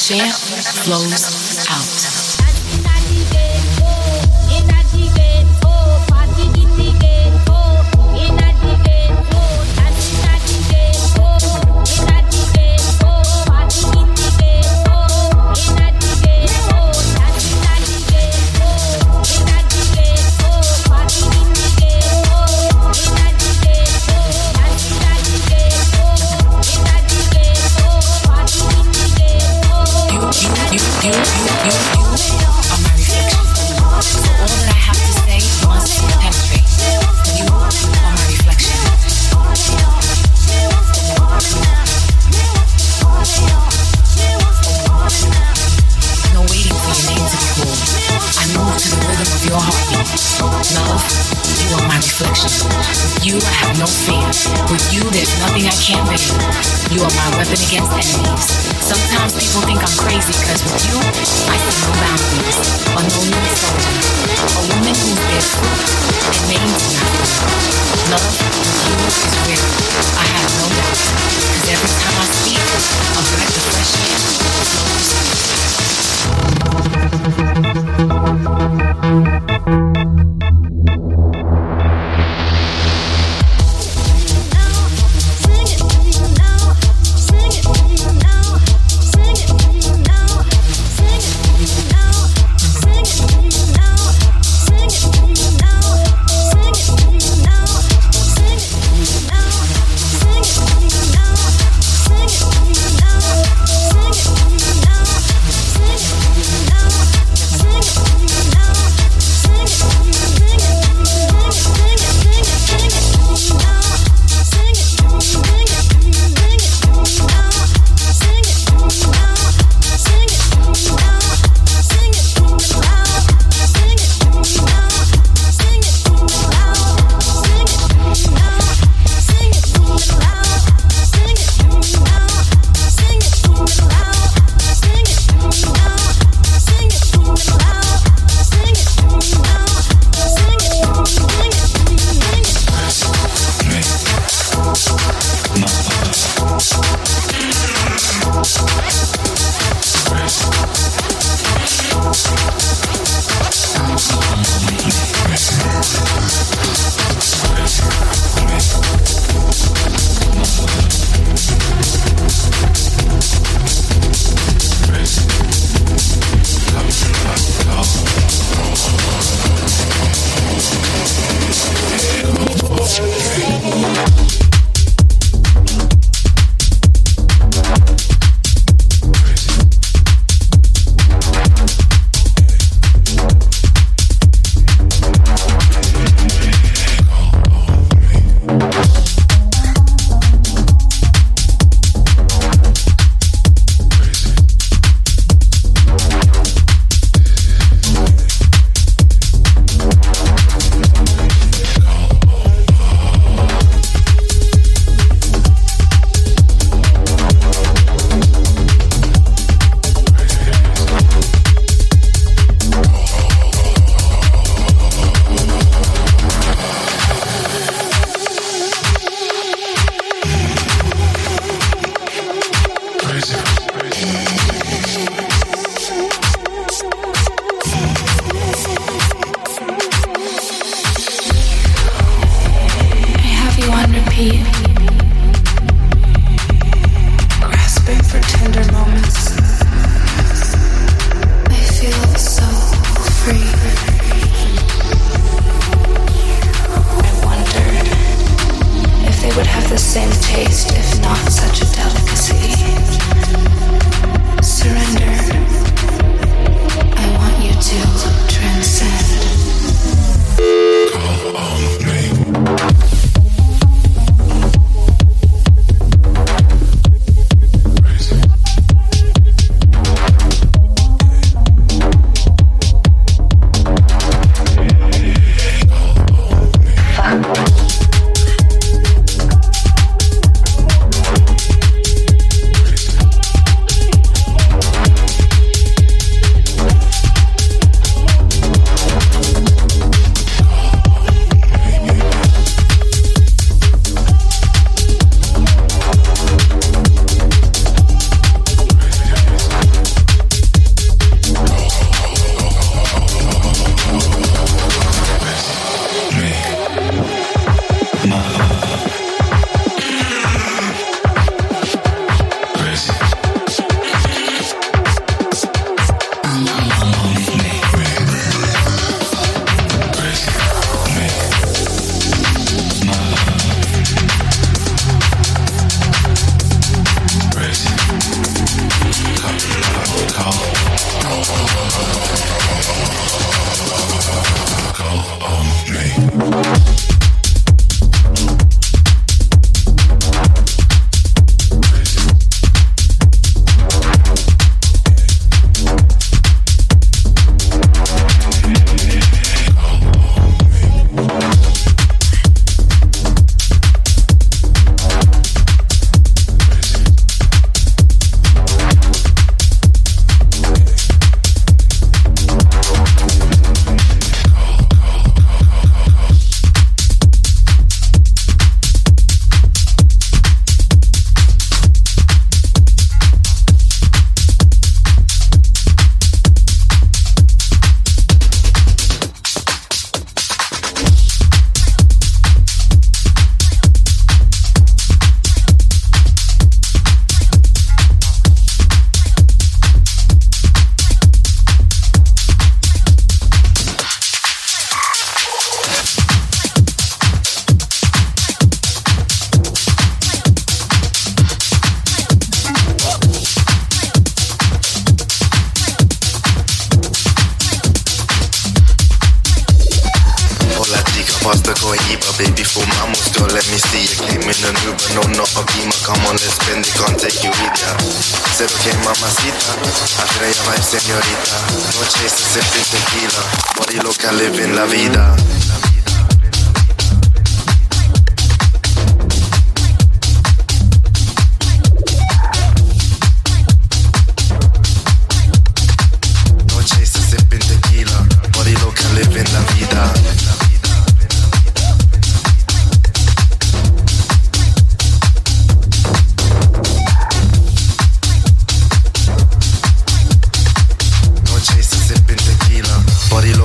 fresh air flows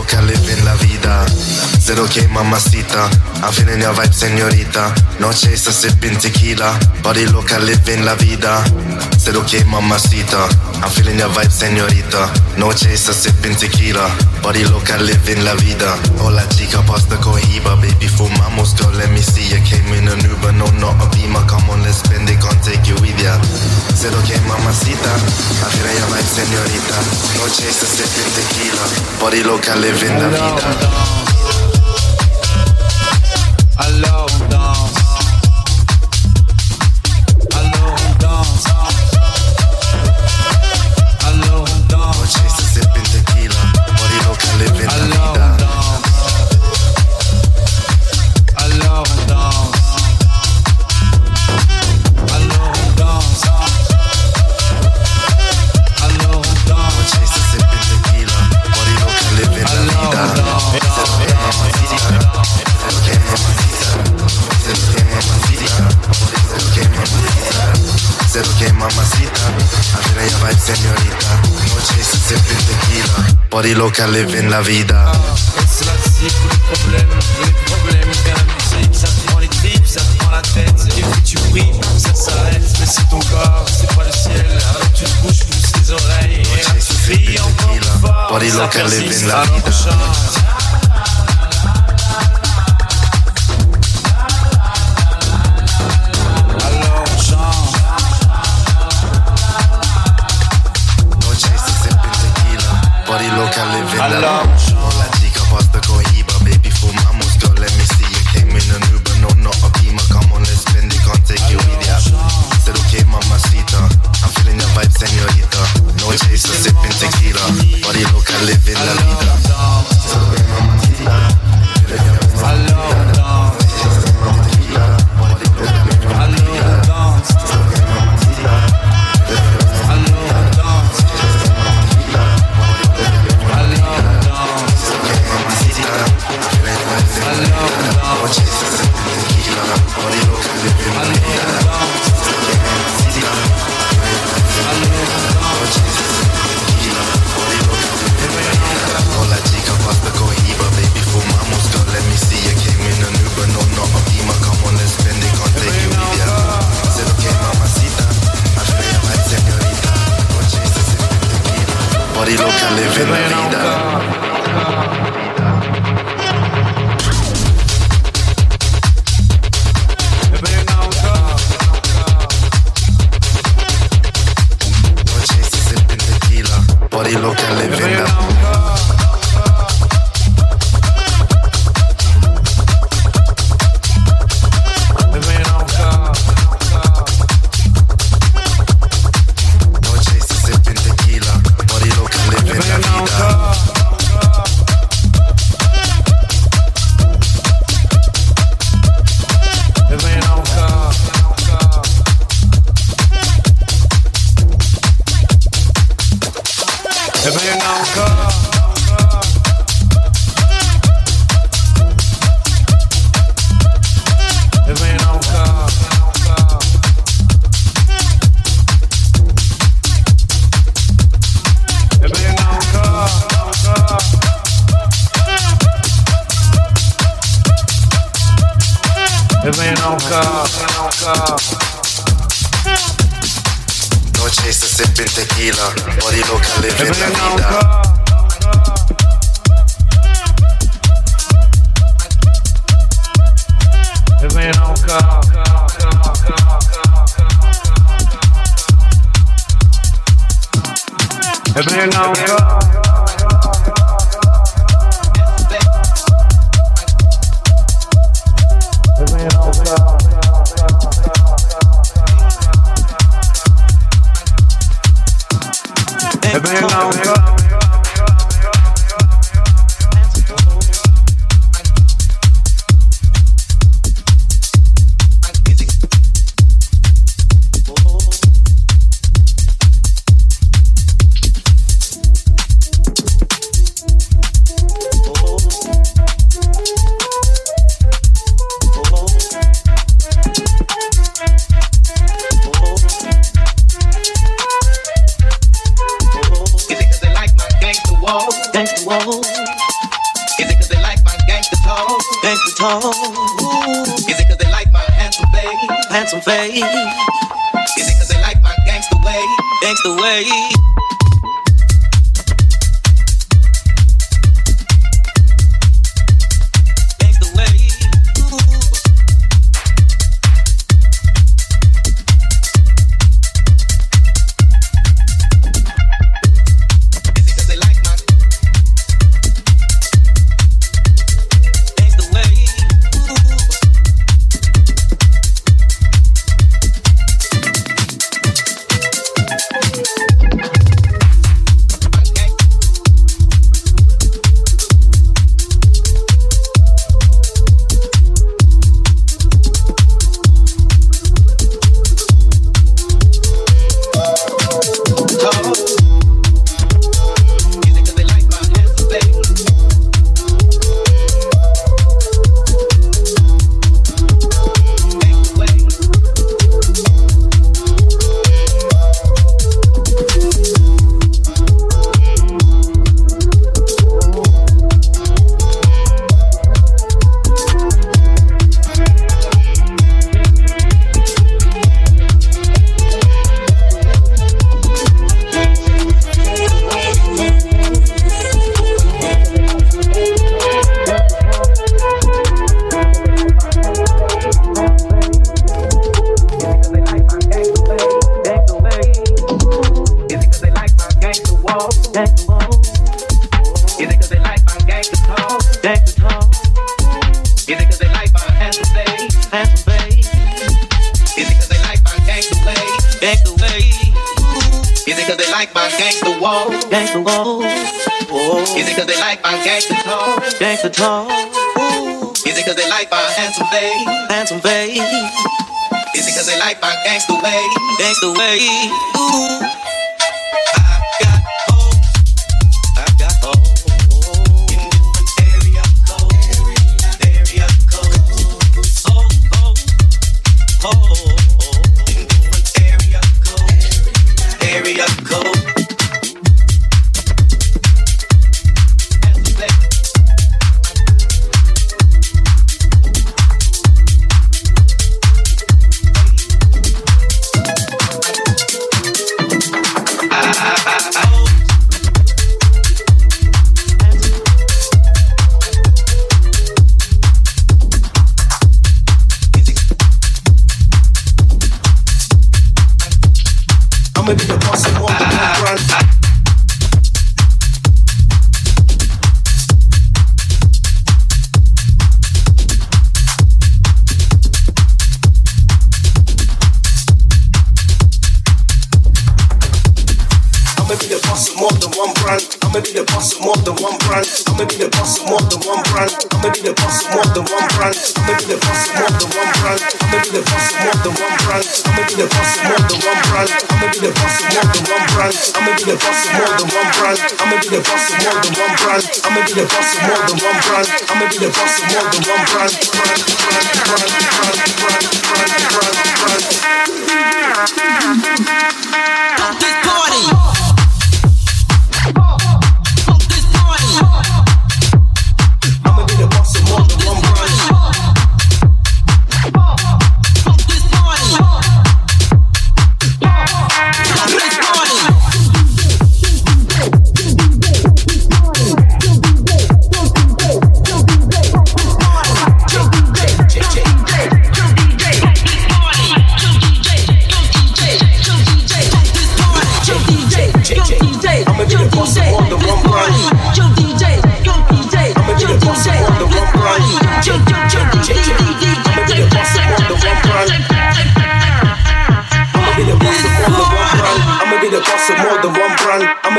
loca, la vida. Okay, mamacita. I'm feeling your vibe, señorita. No chaser, sipping tequila. Body loca, living la vida. Said okay, mamacita. I'm feeling your vibe, señorita. No chaser, sipping tequila. Body loca, living la vida. Hola chica, pasta cohiba. Baby, fumamos, girl, let me see you. Came in an Uber, no, not a Beamer. Come on, let's spend it, can't take you with ya. Said okay, mamacita. I'm feeling your vibe, señorita. No chaser, sipping tequila. Body loca, living la vida. Alors tequila Body loca living la vida. C'est la cible les problèmes Les problèmes bien la musique Ça te prend les tripes, ça te prend la tête Et puis tu brilles, ça s'arrête Mais c'est ton corps, c'est pas le ciel. Alors tu te bouges tous les oreilles Et là tu cries encore plus fort. Body Ça loca living persiste, la vida loca home? Is it cause they like my handsome face? Handsome face? Is it cause they like my gangster way? Gangster way? cause they like my handsome face? Handsome face. Is it cause they like my gangster way? Gangster way. Ooh.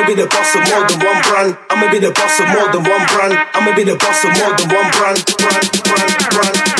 I'ma be the boss of more than one brand. I'ma be the boss of more than one brand. I'ma be the boss of more than one brand. Brand, brand, brand.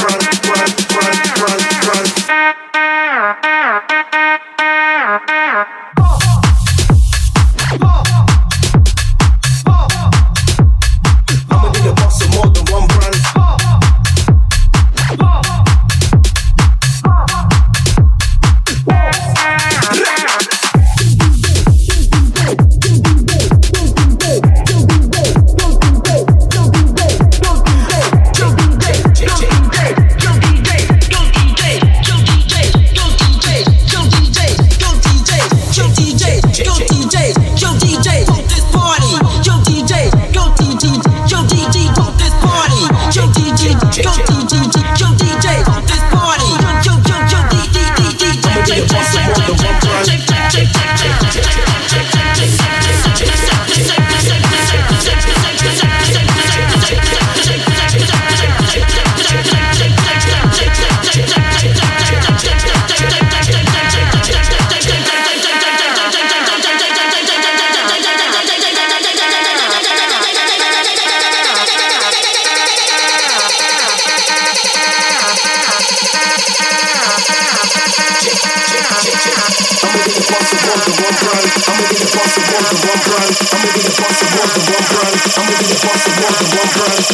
water, one grind. I'm with the boss of water, one grind.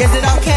Is it okay?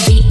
Beat.